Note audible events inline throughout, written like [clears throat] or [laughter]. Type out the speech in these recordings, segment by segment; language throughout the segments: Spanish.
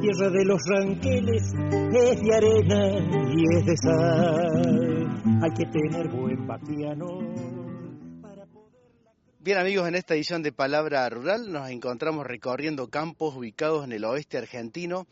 tierra de los ranqueles es de arena y es de sal. Hay que tener buen vaquiano. Bien amigos, en esta edición de Palabra Rural nos encontramos recorriendo campos ubicados en el oeste argentino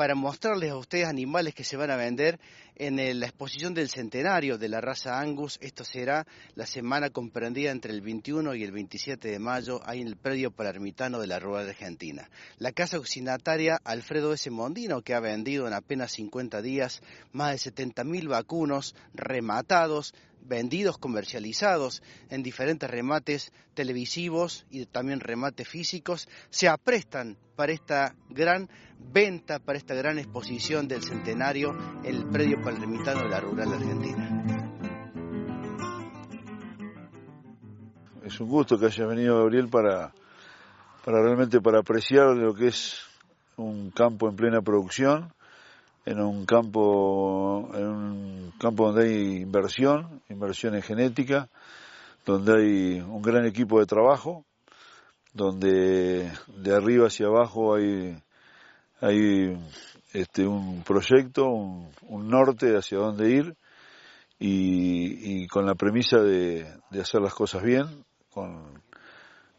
para mostrarles a ustedes animales que se van a vender en la exposición del centenario de la raza Angus. Esto será la semana comprendida entre el 21 y el 27 de mayo, ahí en el predio palermitano de la Rural Argentina. La casa occinataria Alfredo S. Mondino, que ha vendido en apenas 50 días más de 70.000 vacunos rematados, vendidos, comercializados en diferentes remates televisivos y también remates físicos, se aprestan para esta gran venta, para esta gran exposición del centenario en el predio palermitano de la rural argentina. Es un gusto que haya venido Gabriel para, para realmente para apreciar lo que es un campo en plena producción en un campo, en un campo donde hay inversión, inversión en genética, donde hay un gran equipo de trabajo, donde de arriba hacia abajo hay, hay este, un proyecto, un, norte hacia dónde ir y, con la premisa de, hacer las cosas bien, con,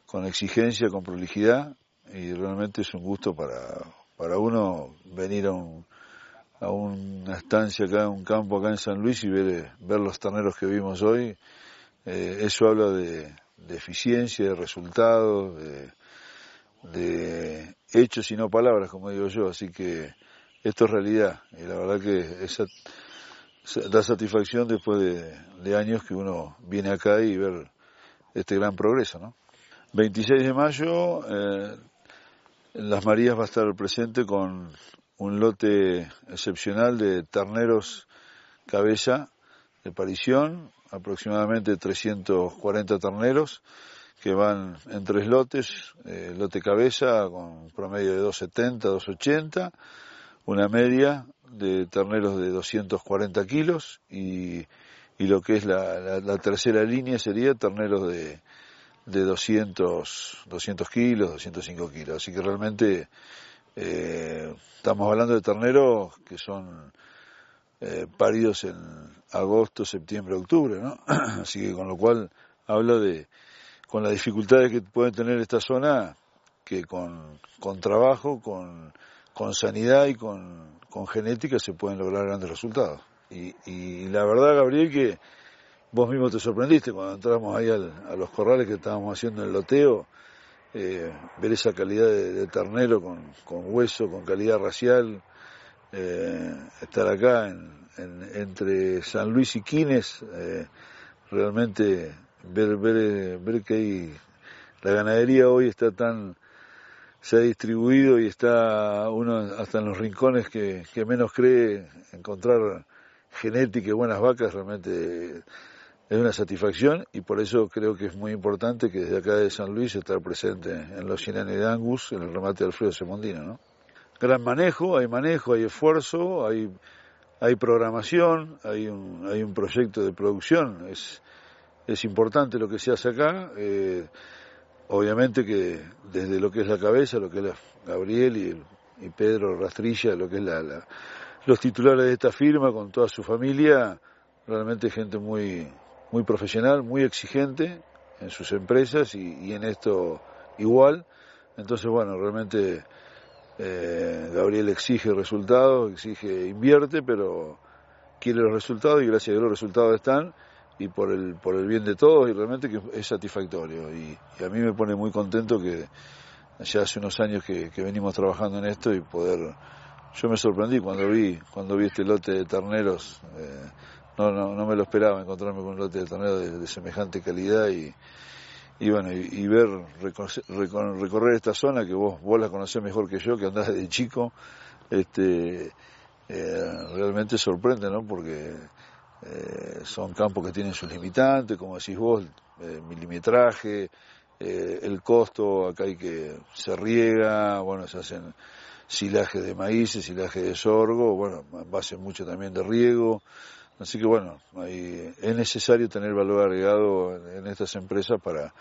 con exigencia, con prolijidad y realmente es un gusto para, para uno venir a un, a una estancia acá, un campo acá en San Luis y ver, ver los terneros que vimos hoy, eh, eso habla de, eficiencia, de resultados, de, hechos y no palabras, como digo yo, así que esto es realidad y la verdad que esa, da satisfacción después de, años que uno viene acá y ver este gran progreso, ¿no? 26 de mayo, eh, Las Marías va a estar presente con un lote excepcional de terneros cabeza de parición, aproximadamente 340 terneros que van en tres lotes, eh, lote cabeza con promedio de 270, 280, una media de terneros de 240 kilos y, y lo que es la, la, tercera línea sería terneros de, de 200, 200 kilos, 205 kilos. Así que realmente eh, estamos hablando de terneros que son eh, paridos en agosto, septiembre, octubre, ¿no? [clears throat] Así que con lo cual habla de, con las dificultades que puede tener esta zona, que con, con trabajo, con, con sanidad y con, con genética se pueden lograr grandes resultados. Y, y la verdad, Gabriel, que vos mismo te sorprendiste cuando entramos ahí al, a los corrales que estábamos haciendo el loteo, eh, ver esa calidad de, ternero con, hueso, con calidad racial, eh, estar acá entre San Luis y Quines, eh, realmente ver, ver, ver que la ganadería hoy está tan, se ha distribuido y está uno hasta en los rincones que, que menos cree encontrar genética y buenas vacas, realmente es una satisfacción y por eso creo que es muy importante que desde acá de San Luis estar presente en los 100 años de Angus, en el remate de Alfredo Semondino, ¿no? Gran manejo, hay manejo, hay esfuerzo, hay, hay programación, hay un, hay un proyecto de producción, es, es importante lo que se hace acá, eh, obviamente que desde lo que es la cabeza, lo que es Gabriel y, y Pedro Rastrilla, lo que es la, los titulares de esta firma con toda su familia, realmente gente muy, muy profesional, muy exigente en sus empresas y, en esto igual. Entonces, bueno, realmente eh, Gabriel exige resultados, exige, invierte, pero quiere los resultados y gracias a Dios los resultados están y por el, por el bien de todos y realmente que es satisfactorio. Y, a mí me pone muy contento que ya hace unos años que, venimos trabajando en esto y poder... Yo me sorprendí cuando vi, cuando vi este lote de terneros. Eh, no, no, no me lo esperaba encontrarme con un lote de torneo de, semejante calidad y, y bueno, y, ver, recorrer esta zona que vos, vos la conocés mejor que yo, que andás desde chico, este, eh, realmente sorprende, ¿no? Porque eh, son campos que tienen sus limitantes, como decís vos, eh, milimetraje, el costo, acá hay que, se riega, bueno, se hacen silajes de maíz, silajes de sorgo, bueno, base mucho también de riego, Así que bueno, es necesario tener valor agregado en, estas empresas para,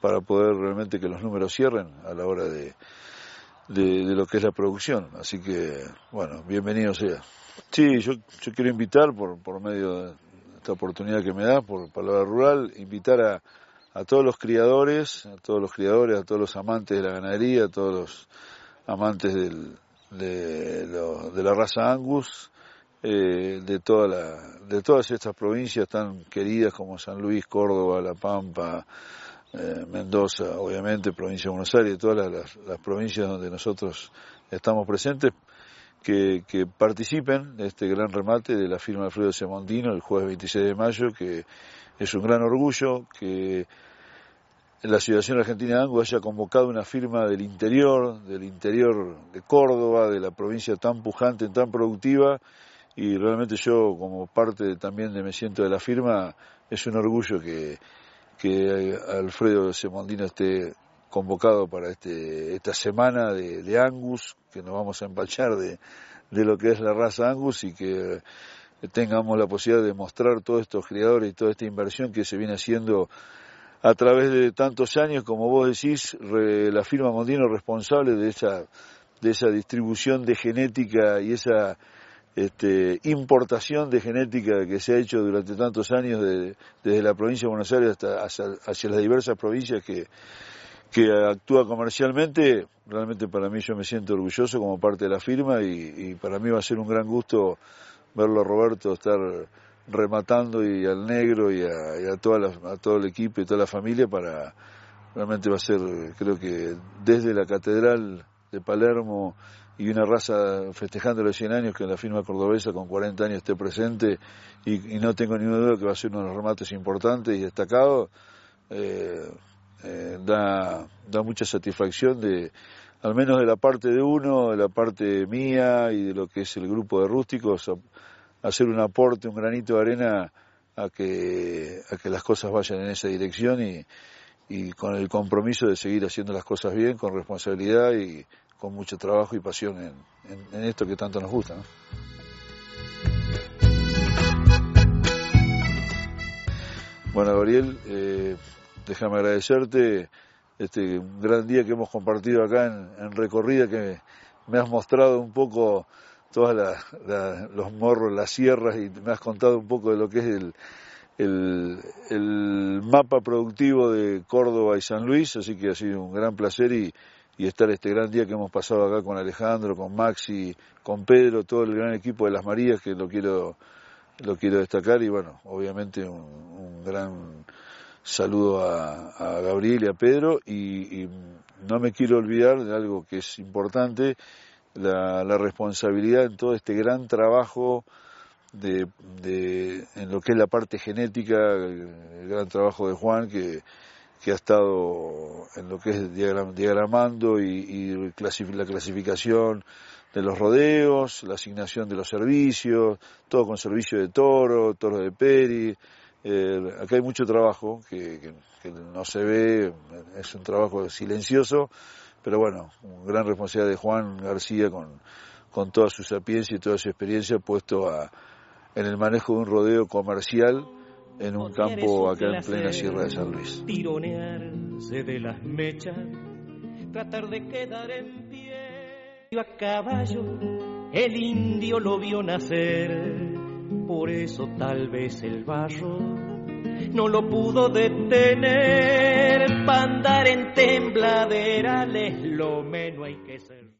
para poder realmente que los números cierren a la hora de, de, lo que es la producción. Así que, bueno, bienvenido sea. Sí, yo, yo quiero invitar por, por medio de esta oportunidad que me da, por Palabra Rural, invitar a, a todos los criadores, a todos los criadores, a todos los amantes de la ganadería, a todos los amantes del, de, de la raza Angus, eh, de, toda la, de todas estas provincias tan queridas como San Luis, Córdoba, La Pampa, eh, Mendoza, obviamente, provincia de Buenos Aires, todas las, provincias donde nosotros estamos presentes, que, participen de este gran remate de la firma de Alfredo Semondino el jueves 26 de mayo, que es un gran orgullo que la Asociación Argentina de Angus haya convocado una firma del interior, del interior de Córdoba, de la provincia tan pujante, tan productiva, y realmente yo como parte también de Me Siento de la firma, es un orgullo que, que Alfredo Semondino esté convocado para este, esta semana de, Angus, que nos vamos a empachar de, de lo que es la raza Angus y que tengamos la posibilidad de mostrar todos estos criadores y toda esta inversión que se viene haciendo a través de tantos años, como vos decís, la firma Mondino responsable de esa, de esa distribución de genética y esa este, importación de genética que se ha hecho durante tantos años desde la provincia de Buenos Aires hasta hacia, las diversas provincias que, actúa comercialmente, realmente para mí yo me siento orgulloso como parte de la firma y, para mí va a ser un gran gusto verlo a Roberto estar rematando y al negro y a, toda a todo el equipo y toda la familia para realmente va a ser creo que desde la catedral de Palermo y una raza festejando los 100 años que la firma cordobesa con 40 años esté presente y, no tengo ninguna duda que va a ser uno de los remates importantes y destacados, eh, eh, da, da mucha satisfacción de, al menos de la parte de uno, de la parte mía y de lo que es el grupo de rústicos, hacer un aporte, un granito de arena a que, a que las cosas vayan en esa dirección y, y con el compromiso de seguir haciendo las cosas bien, con responsabilidad y con mucho trabajo y pasión en, esto que tanto nos gusta. Bueno, Gabriel, eh, déjame agradecerte este gran día que hemos compartido acá en, recorrida, que me has mostrado un poco todos los morros, las sierras y me has contado un poco de lo que es el, el, el, mapa productivo de Córdoba y San Luis, así que ha sido un gran placer y, y estar este gran día que hemos pasado acá con Alejandro, con Maxi, con Pedro, todo el gran equipo de las Marías que lo quiero lo quiero destacar y bueno, obviamente un, gran saludo a, Gabriel y a Pedro y, no me quiero olvidar de algo que es importante, la, responsabilidad en todo este gran trabajo de, de, en lo que es la parte genética, el gran trabajo de Juan que que ha estado en lo que es diagramando y, la clasificación de los rodeos, la asignación de los servicios, todo con servicio de toro, toro de peri. Eh, acá hay mucho trabajo que, no se ve, es un trabajo silencioso, pero bueno, gran responsabilidad de Juan García con, con toda su sapiencia y toda su experiencia puesto a, en el manejo de un rodeo comercial en un campo acá en plena Sierra de San Luis. Tironearse de las mechas, tratar de quedar en pie. A caballo, el indio lo vio nacer, por eso tal vez el barro no lo pudo detener. Para andar en tembladerales, lo menos hay que ser.